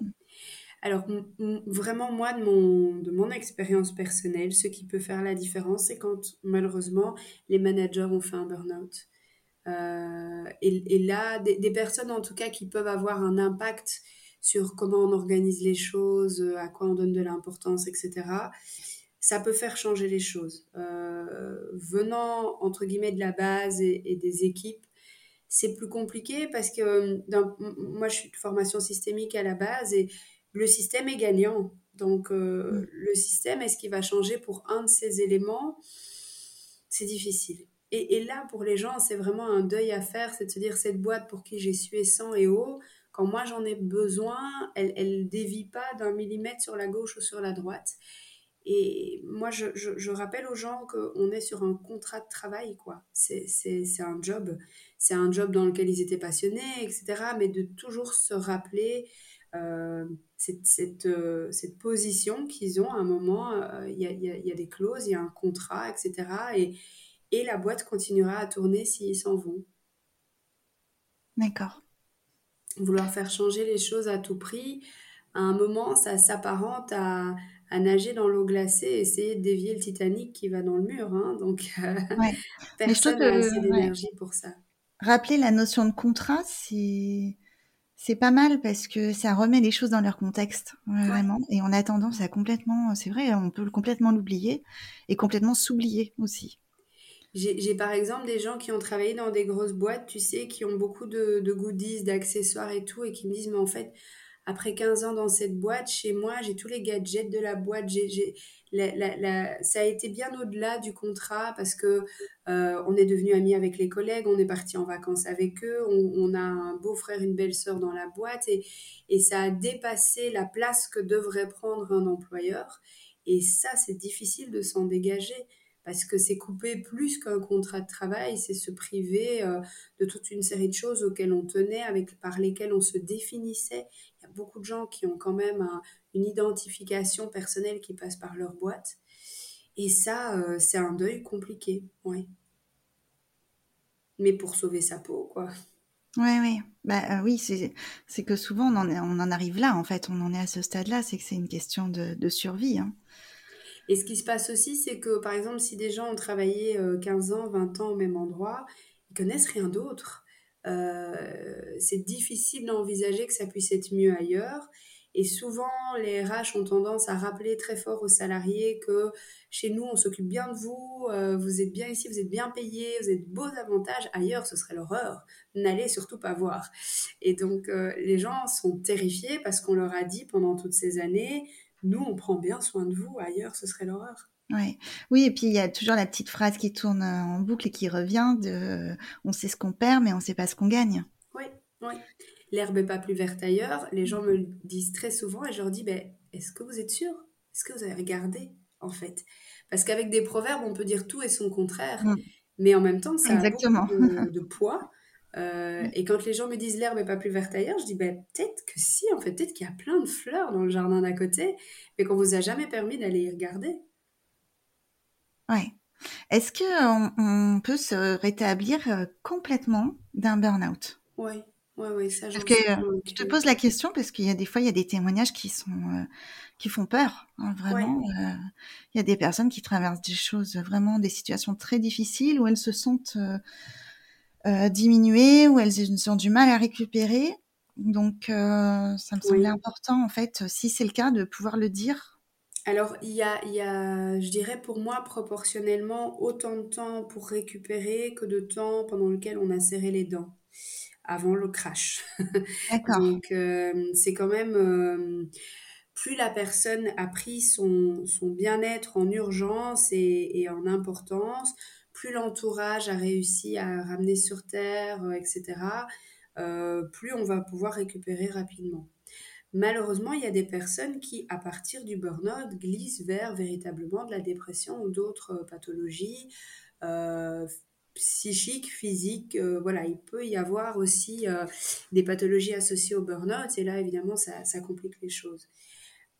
Alors, vraiment, moi, de mon, de mon expérience personnelle, ce qui peut faire la différence, c'est quand, malheureusement, les managers ont fait un burn-out. et, là, des, personnes en tout cas qui peuvent avoir un impact sur comment on organise les choses, à quoi on donne de l'importance, etc ça peut faire changer les choses. venant, entre guillemets, de la base et des équipes, c'est plus compliqué parce que euh, moi, je suis de formation systémique à la base et le système est gagnant. Donc, euh, mm. le système, est-ce qu'il va changer pour un de ces éléments? C'est difficile. Et, là, pour les gens, c'est vraiment un deuil à faire, c'est de se dire, cette boîte pour qui j'ai sué sang et eau, quand moi j'en ai besoin, elle ne dévie pas d'un millimètre sur la gauche ou sur la droite. Et moi, je, rappelle aux gens qu'on est sur un contrat de travail, quoi. C'est un job. C'est un job dans lequel ils étaient passionnés, etc. Mais de toujours se rappeler euh, cette, euh, cette, position qu'ils ont à un moment. Euh, il y, a, y, a, des clauses, il y a un contrat, etc. Et, et la boîte continuera à tourner s'ils s'en vont. D'accord. Vouloir faire changer les choses à tout prix, à un moment, ça s'apparente à à nager dans l'eau glacée et essayer de dévier le Titanic qui va dans le mur. Hein. Donc, euh, <laughs> personne n'a assez d'énergie pour ça. Rappeler la notion de contrat, c'est c'est pas mal parce que ça remet les choses dans leur contexte, vraiment. Et on a tendance à complètement, c'est vrai, on peut complètement l'oublier et complètement s'oublier aussi. J'ai par exemple des gens qui ont travaillé dans des grosses boîtes, tu sais, qui ont beaucoup de, de goodies, d'accessoires et tout, et qui me disent, mais en fait, après 15 ans dans cette boîte, chez moi, j'ai tous les gadgets de la boîte. J'ai, ça a été bien au-delà du contrat parce que euh, on est devenu amis avec les collègues, on est parti en vacances avec eux, on, a un beau-frère, une belle-sœur dans la boîte et, et ça a dépassé la place que devrait prendre un employeur. Et ça, c'est difficile de s'en dégager parce que c'est couper plus qu'un contrat de travail, c'est se priver euh, de toute une série de choses auxquelles on tenait, avec, par lesquelles on se définissait. Il y a beaucoup de gens qui ont quand même une identification personnelle qui passe par leur boîte. Et ça, euh, c'est un deuil compliqué, oui. Mais pour sauver sa peau, quoi. Oui, oui. Bah, euh, oui, c'est que souvent on en, on en arrive là, en fait, on en est à ce stade-là, c'est que c'est une question de, de survie. Hein. Et ce qui se passe aussi, c'est que par exemple, si des gens ont travaillé 15 euh, ans, 20 ans au même endroit, ils connaissent rien d'autre. Euh, c'est difficile d'envisager que ça puisse être mieux ailleurs. Et souvent, les RH ont tendance à rappeler très fort aux salariés que chez nous, on s'occupe bien de vous, euh, vous êtes bien ici, vous êtes bien payé, vous de beaux avantages. Ailleurs, ce serait l'horreur. N'allez surtout pas voir. Et donc, les gens sont terrifiés parce qu'on leur a dit pendant toutes ces années, nous, on prend bien soin de vous, ailleurs, ce serait l'horreur. Ouais. Oui, et puis il y a toujours la petite phrase qui tourne en boucle et qui revient de on sait ce qu'on perd, mais on ne sait pas ce qu'on gagne. Oui, oui. L'herbe n'est pas plus verte ailleurs. Les gens me le disent très souvent et je leur dis ben, est-ce que vous êtes sûr? Est-ce que vous avez regardé en fait? Parce qu'avec des proverbes, on peut dire tout et son contraire, mm. mais en même temps, ça a beaucoup de, <laughs> de poids. Euh, mm. et quand les gens me disent l'herbe n'est pas plus verte ailleurs, je dis ben, peut-être que si, en fait, peut-être qu'il y a plein de fleurs dans le jardin d'à côté, mais qu'on vous a jamais permis d'aller y regarder. Ouais. Est-ce qu'on on peut se rétablir euh, complètement d'un burn-out? Oui, oui, oui, ça je te pose la question parce qu'il y a des fois, il y a des témoignages qui sont euh, qui font peur, hein, vraiment. il y a des personnes qui traversent des choses, vraiment des situations très difficiles où elles se sentent euh, diminuer ou elles ont du mal à récupérer. Donc, euh, ça me semblait important, en fait, si c'est le cas, de pouvoir le dire. Alors, il y a, il y a, je dirais pour moi, proportionnellement, autant de temps pour récupérer que de temps pendant lequel on a serré les dents avant le crash. <laughs> D'accord. Donc, euh, c'est quand même plus la personne a pris son, son bien-être en urgence et, et, en importance, plus l'entourage a réussi à ramener sur terre, euh, etc., euh, plus on va pouvoir récupérer rapidement. Malheureusement, il y a des personnes qui, à partir du burn-out, glissent vers véritablement de la dépression ou d'autres euh, pathologies psychiques, physiques. voilà, il peut y avoir aussi des pathologies associées au burn-out et là, évidemment, ça, complique les choses.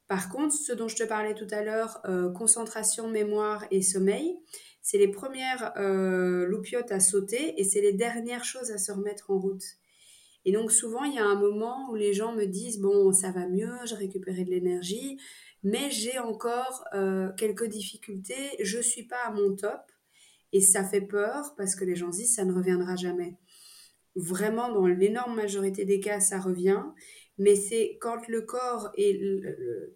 Par contre, ce dont je te parlais tout à l'heure, concentration, mémoire et sommeil, c'est les premières euh, loupiotes à sauter et c'est les dernières choses à se remettre en route. Et donc souvent, il y a un moment où les gens me disent, bon, ça va mieux, j'ai récupéré de l'énergie, mais j'ai encore euh, quelques difficultés, je ne suis pas à mon top. Et ça fait peur parce que les gens disent ça ne reviendra jamais. Vraiment, dans l'énorme majorité des cas, ça revient. Mais c'est quand le corps et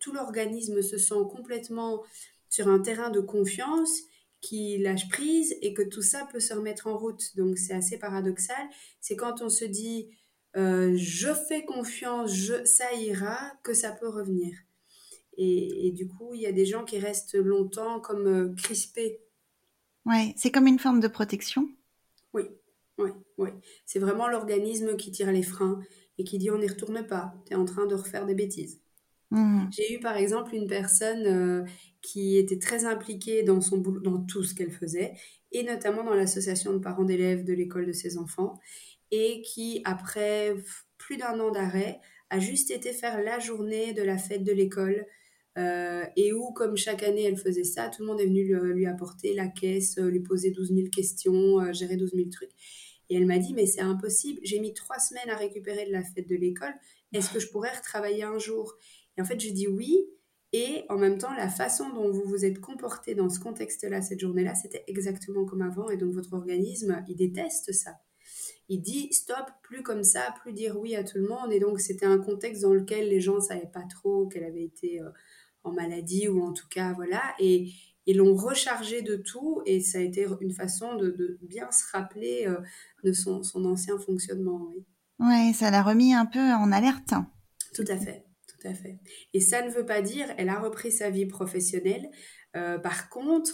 tout l'organisme se sent complètement sur un terrain de confiance qui lâche prise et que tout ça peut se remettre en route. Donc c'est assez paradoxal. C'est quand on se dit euh, je fais confiance, je, ça ira, que ça peut revenir. Et, du coup, il y a des gens qui restent longtemps comme euh, crispés. Ouais, c'est comme une forme de protection. Oui, oui, oui. C'est vraiment l'organisme qui tire les freins et qui dit on n'y retourne pas, tu es en train de refaire des bêtises. Mmh. J'ai eu par exemple une personne euh, qui était très impliquée dans, son dans tout ce qu'elle faisait, et notamment dans l'association de parents d'élèves de l'école de ses enfants, et qui, après plus d'un an d'arrêt, a juste été faire la journée de la fête de l'école, euh, et où, comme chaque année, elle faisait ça, tout le monde est venu lui, apporter la caisse, euh, lui poser 12 000 questions, gérer 12 000 trucs. Et elle m'a dit, mais c'est impossible, j'ai mis trois semaines à récupérer de la fête de l'école, est-ce que je pourrais retravailler un jour? Et en fait, je dis oui, et en même temps, la façon dont vous vous êtes comporté dans ce contexte-là, cette journée-là, c'était exactement comme avant, et donc votre organisme, il déteste ça. Il dit stop, plus comme ça, plus dire oui à tout le monde, et donc c'était un contexte dans lequel les gens ne savaient pas trop qu'elle avait été euh, en maladie, ou en tout cas, voilà, et ils l'ont rechargé de tout et ça a été une façon de, bien se rappeler euh, de son, ancien fonctionnement. Oui. Ouais, ça l'a remis un peu en alerte. Tout à fait, tout à fait. Et ça ne veut pas dire, elle a repris sa vie professionnelle. Euh, par contre,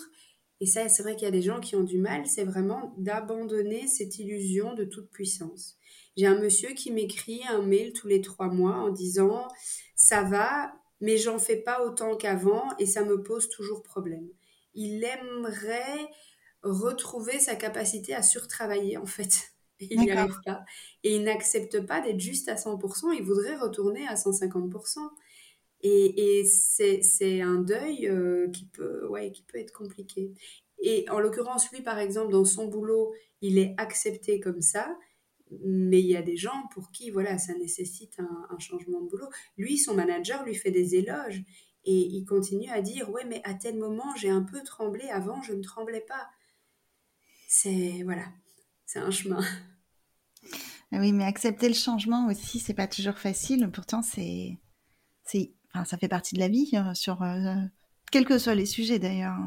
et ça, c'est vrai qu'il y a des gens qui ont du mal, c'est vraiment d'abandonner cette illusion de toute puissance. J'ai un monsieur qui m'écrit un mail tous les trois mois en disant ça va, mais j'en fais pas autant qu'avant et ça me pose toujours problème il aimerait retrouver sa capacité à surtravailler en fait. <laughs> il n'y arrive pas. Et il n'accepte pas d'être juste à 100%, il voudrait retourner à 150%. Et, et c'est un deuil euh, qui, peut, ouais, qui peut être compliqué. Et en l'occurrence, lui, par exemple, dans son boulot, il est accepté comme ça, mais il y a des gens pour qui voilà ça nécessite un, changement de boulot. Lui, son manager lui fait des éloges et il continue à dire Ouais, mais à tel moment, j'ai un peu tremblé. Avant, je ne tremblais pas. C'est. Voilà. C'est un chemin. Ah oui, mais accepter le changement aussi, c'est pas toujours facile. Pourtant, c'est. c'est enfin, ça fait partie de la vie, euh, sur. Euh, quels que soient les sujets d'ailleurs.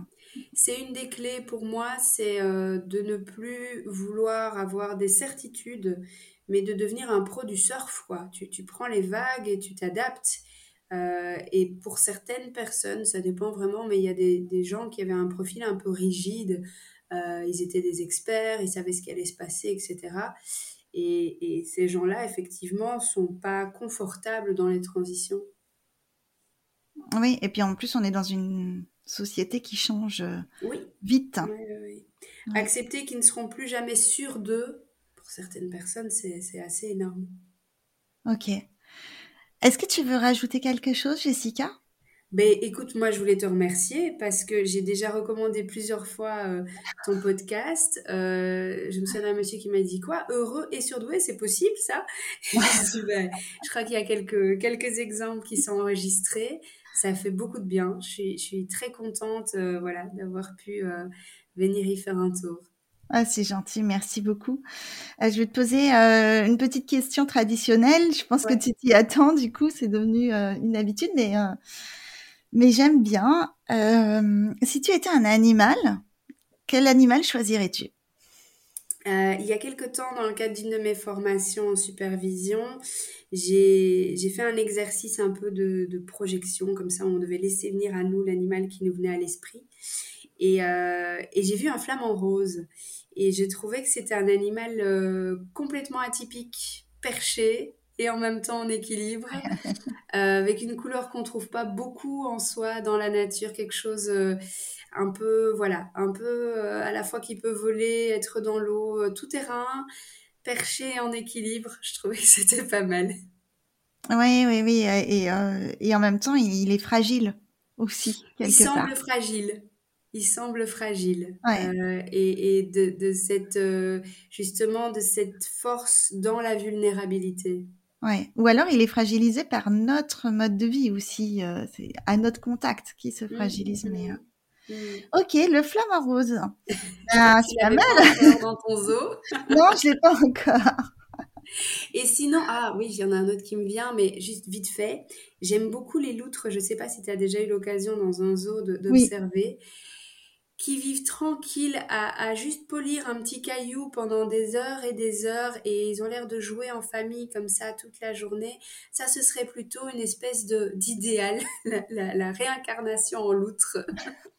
C'est une des clés pour moi, c'est euh, de ne plus vouloir avoir des certitudes, mais de devenir un pro du surf. Quoi. Tu, tu prends les vagues et tu t'adaptes. Euh, et pour certaines personnes, ça dépend vraiment, mais il y a des, des gens qui avaient un profil un peu rigide. Euh, ils étaient des experts, ils savaient ce qui allait se passer, etc. Et, et ces gens-là, effectivement, sont pas confortables dans les transitions. Oui, et puis en plus, on est dans une société qui change euh, oui. vite. Oui, Accepter qu'ils ne seront plus jamais sûrs d'eux, pour certaines personnes, c'est assez énorme. Ok. Est-ce que tu veux rajouter quelque chose, Jessica? Ben, écoute, moi, je voulais te remercier parce que j'ai déjà recommandé plusieurs fois euh, ton podcast. Euh, je me souviens d'un monsieur qui m'a dit quoi Heureux et surdoué, c'est possible ça? <laughs> Ben, Je crois qu'il y a quelques, quelques exemples qui sont enregistrés. Ça fait beaucoup de bien. Je suis, je suis très contente euh, voilà, d'avoir pu venir y faire un tour. Ah, c'est gentil, merci beaucoup. Euh, je vais te poser euh, une petite question traditionnelle. Je pense que tu t'y attends, du coup, c'est devenu euh, une habitude, mais, mais j'aime bien. si tu étais un animal, quel animal choisirais-tu? Il y a quelque temps, dans le cadre d'une de mes formations en supervision, j'ai fait un exercice un peu de, de, projection, comme ça on devait laisser venir à nous l'animal qui nous venait à l'esprit. Et, et j'ai vu un flamant rose. Et j'ai trouvé que c'était un animal euh, complètement atypique, perché et en même temps en équilibre, <laughs> euh, avec une couleur qu'on trouve pas beaucoup en soi dans la nature, quelque chose euh, un peu, voilà, un peu à la fois qui peut voler, être dans l'eau, tout terrain, perché en équilibre. Je trouvais que c'était pas mal. Oui, oui, oui, et, et en même temps, il, est fragile aussi. il semble fragile il semble fragile. Euh, et, de, cette, euh, justement, de cette force dans la vulnérabilité. Ouais. Ou alors il est fragilisé par notre mode de vie aussi. Euh, c'est à notre contact qui se fragilise. Mais, Mm. Ok, le flamant rose. <laughs> Ah, c'est pas mal. encore dans ton zoo. <laughs> Non, je l'ai pas encore. Et sinon, ah oui, il y en a un autre qui me vient, mais juste vite fait. J'aime beaucoup les loutres. Je ne sais pas si tu as déjà eu l'occasion dans un zoo Oui. Qui vivent tranquilles à, à juste polir un petit caillou pendant des heures et des heures et ils ont l'air de jouer en famille comme ça toute la journée. Ça, ce serait plutôt une espèce de d'idéal, <laughs> la, la- la réincarnation en loutre.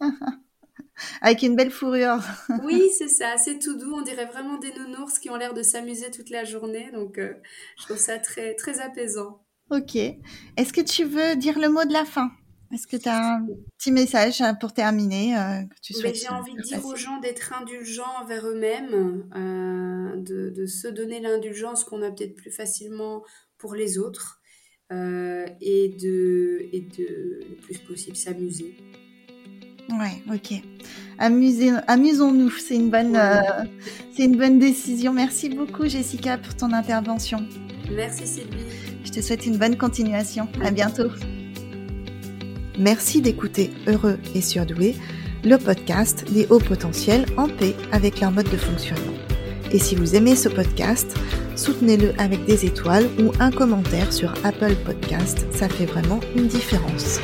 <laughs> Avec une belle fourrure. <laughs> Oui, c'est ça, c'est tout doux. On dirait vraiment des nounours qui ont l'air de s'amuser toute la journée. Donc, euh, je trouve ça très, très apaisant. Ok. Est-ce que tu veux dire le mot de la fin? Est-ce que tu as un petit message pour terminer euh, que tu Mais souhaites j'ai envie de dire aux gens d'être indulgents envers eux-mêmes, euh, de, de se donner l'indulgence qu'on a peut-être plus facilement pour les autres, euh, et de, et de le plus possible s'amuser. Ouais, ok. Amusons-nous. C'est une bonne, c'est une bonne décision. Merci beaucoup, Jessica, pour ton intervention. Merci Sylvie. Je te souhaite une bonne continuation. À bientôt. Merci d'écouter Heureux et Surdoué, le podcast des hauts potentiels en paix avec leur mode de fonctionnement. Et si vous aimez ce podcast, soutenez-le avec des étoiles ou un commentaire sur Apple Podcast. Ça fait vraiment une différence.